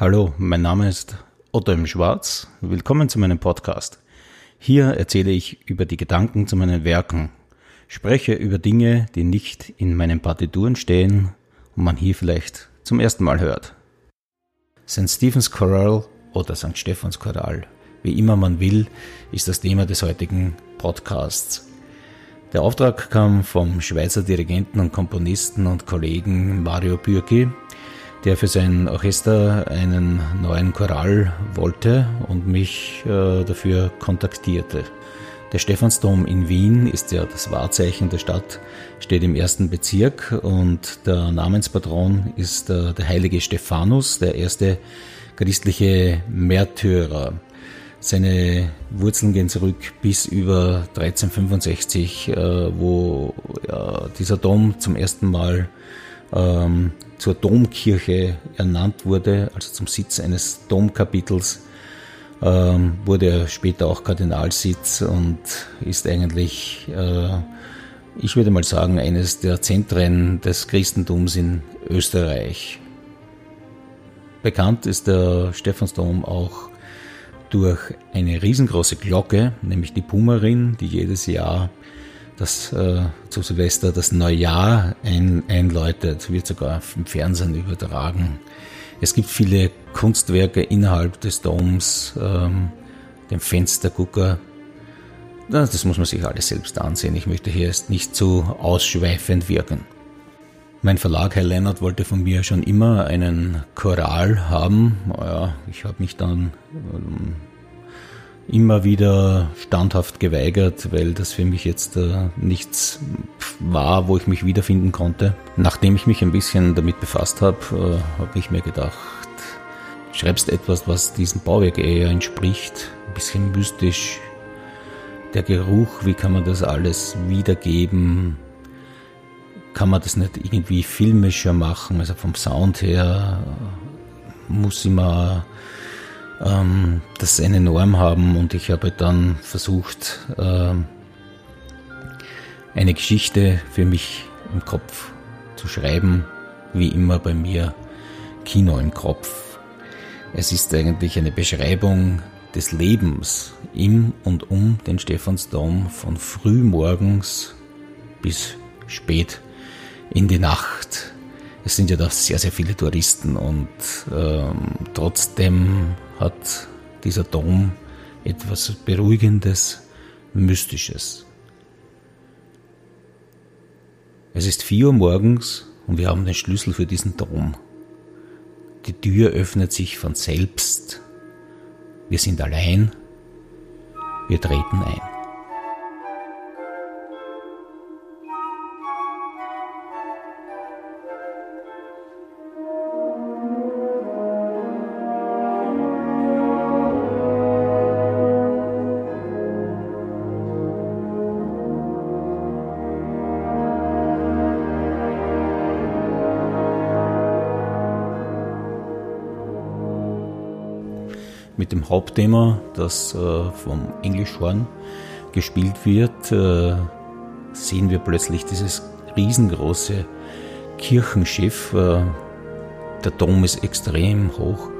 Hallo, mein Name ist Otto im Schwarz. Willkommen zu meinem Podcast. Hier erzähle ich über die Gedanken zu meinen Werken, spreche über Dinge, die nicht in meinen Partituren stehen und man hier vielleicht zum ersten Mal hört. St. Stephen's Choral oder St. Stephans Choral, wie immer man will, ist das Thema des heutigen Podcasts. Der Auftrag kam vom Schweizer Dirigenten und Komponisten und Kollegen Mario Bürki, der für sein Orchester einen neuen Choral wollte und mich äh, dafür kontaktierte. Der Stephansdom in Wien ist ja das Wahrzeichen der Stadt, steht im ersten Bezirk und der Namenspatron ist äh, der heilige Stephanus, der erste christliche Märtyrer. Seine Wurzeln gehen zurück bis über 1365, äh, wo ja, dieser Dom zum ersten Mal ähm, zur Domkirche ernannt wurde, also zum Sitz eines Domkapitels, ähm, wurde er später auch Kardinalsitz und ist eigentlich, äh, ich würde mal sagen, eines der Zentren des Christentums in Österreich. Bekannt ist der Stephansdom auch durch eine riesengroße Glocke, nämlich die Pumarin, die jedes Jahr das äh, zu Silvester das Neujahr ein, einläutet, wird sogar im Fernsehen übertragen. Es gibt viele Kunstwerke innerhalb des Doms, ähm, den Fenstergucker. Das muss man sich alles selbst ansehen. Ich möchte hier jetzt nicht zu ausschweifend wirken. Mein Verlag, Herr Lennart, wollte von mir schon immer einen Choral haben. Ja, ich habe mich dann ähm, immer wieder standhaft geweigert, weil das für mich jetzt äh, nichts war, wo ich mich wiederfinden konnte. Nachdem ich mich ein bisschen damit befasst habe, äh, habe ich mir gedacht, schreibst etwas, was diesem Bauwerk eher entspricht, ein bisschen mystisch. Der Geruch, wie kann man das alles wiedergeben? Kann man das nicht irgendwie filmischer machen? Also vom Sound her muss immer ähm, das eine Norm haben und ich habe dann versucht, äh, eine Geschichte für mich im Kopf zu schreiben, wie immer bei mir Kino im Kopf. Es ist eigentlich eine Beschreibung des Lebens im und um den Stephansdom von frühmorgens bis spät in die Nacht. Es sind ja da sehr, sehr viele Touristen und ähm, trotzdem hat dieser Dom etwas Beruhigendes, Mystisches. Es ist vier Uhr morgens und wir haben den Schlüssel für diesen Dom. Die Tür öffnet sich von selbst. Wir sind allein. Wir treten ein. Mit dem Hauptthema, das äh, vom Englischhorn gespielt wird, äh, sehen wir plötzlich dieses riesengroße Kirchenschiff. Äh, der Dom ist extrem hoch,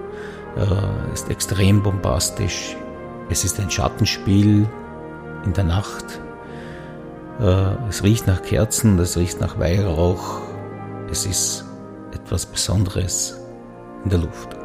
ist extrem bombastisch. Es ist ein Schattenspiel in der Nacht. Es riecht nach Kerzen, es riecht nach Weihrauch. Es ist etwas Besonderes in der Luft.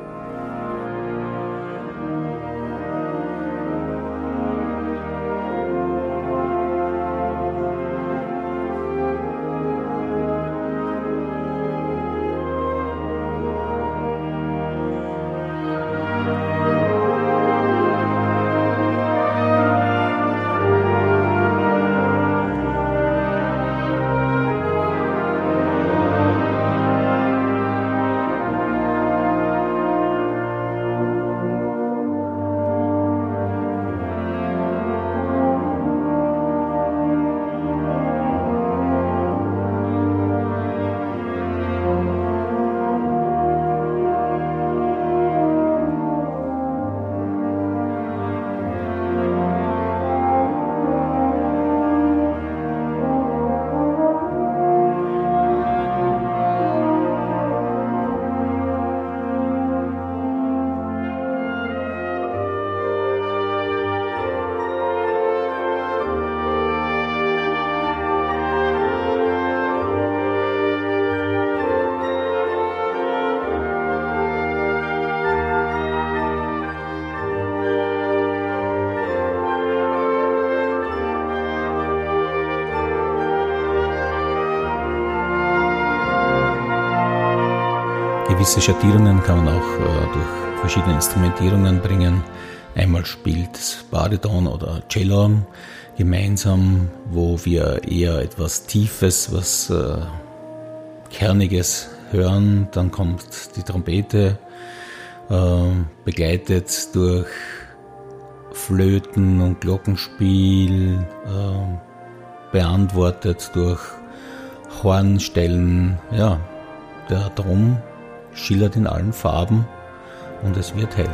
Gewisse Schattierungen kann man auch äh, durch verschiedene Instrumentierungen bringen. Einmal spielt Bariton oder Cello gemeinsam, wo wir eher etwas Tiefes, was äh, Kerniges hören. Dann kommt die Trompete, äh, begleitet durch Flöten und Glockenspiel, äh, beantwortet durch Hornstellen. Ja, der Drum schillert in allen Farben und es wird hell.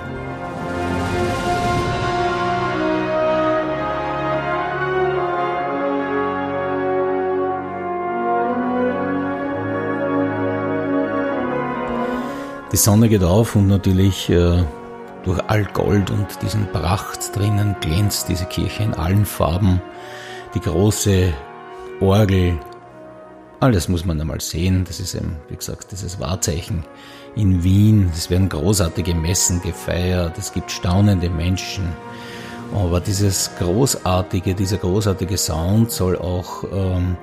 Die Sonne geht auf und natürlich äh, durch all Gold und diesen Pracht drinnen glänzt diese Kirche in allen Farben. Die große Orgel, alles muss man einmal sehen. Das ist eben, wie gesagt, dieses Wahrzeichen in Wien. Es werden großartige Messen gefeiert. Es gibt staunende Menschen. Aber dieses großartige, dieser großartige Sound soll auch ähm,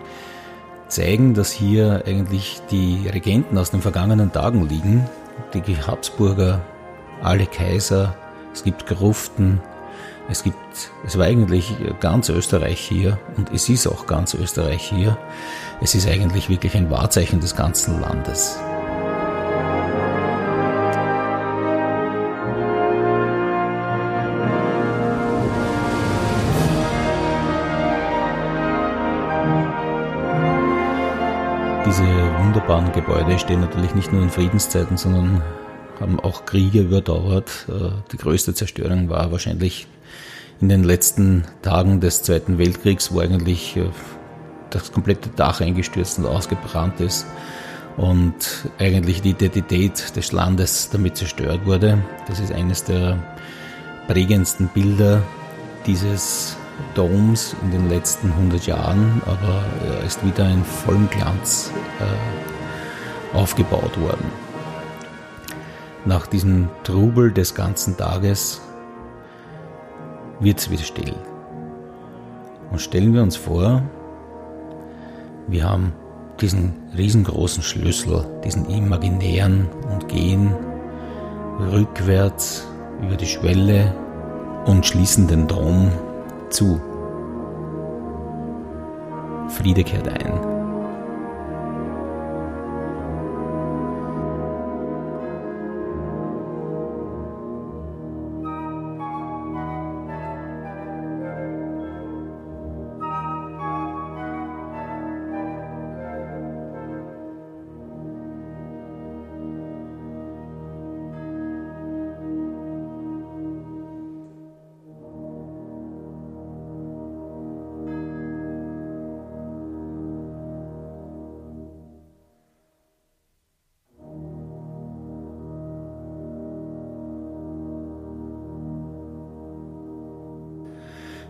zeigen, dass hier eigentlich die Regenten aus den vergangenen Tagen liegen die Habsburger, alle Kaiser, es gibt Gruften, es gibt, es war eigentlich ganz Österreich hier und es ist auch ganz Österreich hier. Es ist eigentlich wirklich ein Wahrzeichen des ganzen Landes. Diese wunderbaren Gebäude stehen natürlich nicht nur in Friedenszeiten, sondern haben auch Kriege überdauert. Äh, die größte Zerstörung war wahrscheinlich in den letzten Tagen des Zweiten Weltkriegs, wo eigentlich äh, das komplette Dach eingestürzt und ausgebrannt ist und eigentlich die Identität des Landes damit zerstört wurde. Das ist eines der prägendsten Bilder dieses Doms in den letzten 100 Jahren, aber er ist wieder in vollem Glanz äh, aufgebaut worden. Nach diesem Trubel des ganzen Tages wird es wieder still. Und stellen wir uns vor, wir haben diesen riesengroßen Schlüssel, diesen imaginären und gehen rückwärts über die Schwelle und schließen den Dom zu. Friede kehrt ein.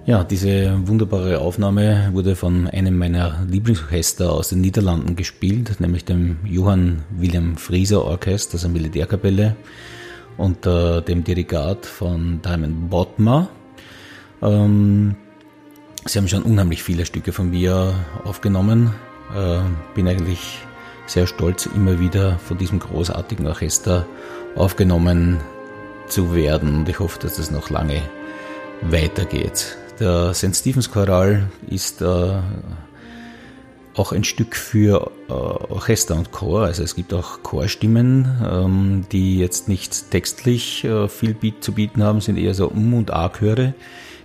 Ja, diese wunderbare Aufnahme wurde von einem meiner Lieblingsorchester aus den Niederlanden gespielt, nämlich dem Johann Wilhelm Frieser Orchester, also Militärkapelle, unter dem Dirigat von Diamond Botma. Ähm, sie haben schon unheimlich viele Stücke von mir aufgenommen. Äh, bin eigentlich sehr stolz, immer wieder von diesem großartigen Orchester aufgenommen zu werden und ich hoffe, dass das noch lange weitergeht. Der St. Stephens Choral ist äh, auch ein Stück für äh, Orchester und Chor. Also es gibt auch Chorstimmen, ähm, die jetzt nicht textlich äh, viel zu bieten haben, sind eher so Um- und A-Chöre,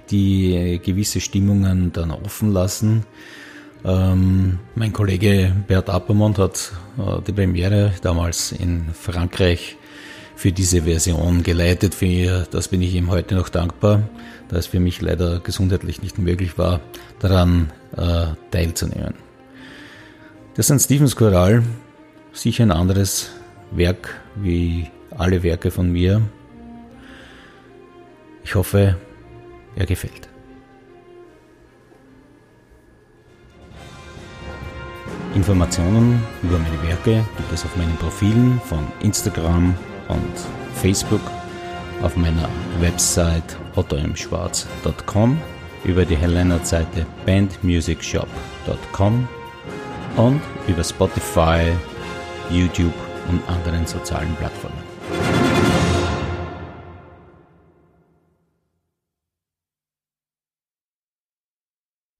die gewisse Stimmungen dann offen lassen. Ähm, mein Kollege Bert Appermont hat äh, die Premiere damals in Frankreich für diese Version geleitet. Für das bin ich ihm heute noch dankbar da es für mich leider gesundheitlich nicht möglich war, daran äh, teilzunehmen. Der St. Stephens Choral, sicher ein anderes Werk wie alle Werke von mir. Ich hoffe, er gefällt. Informationen über meine Werke gibt es auf meinen Profilen von Instagram und Facebook auf meiner Website ottoimschwarz.com, über die Helena-Seite bandmusicshop.com und über Spotify, YouTube und anderen sozialen Plattformen.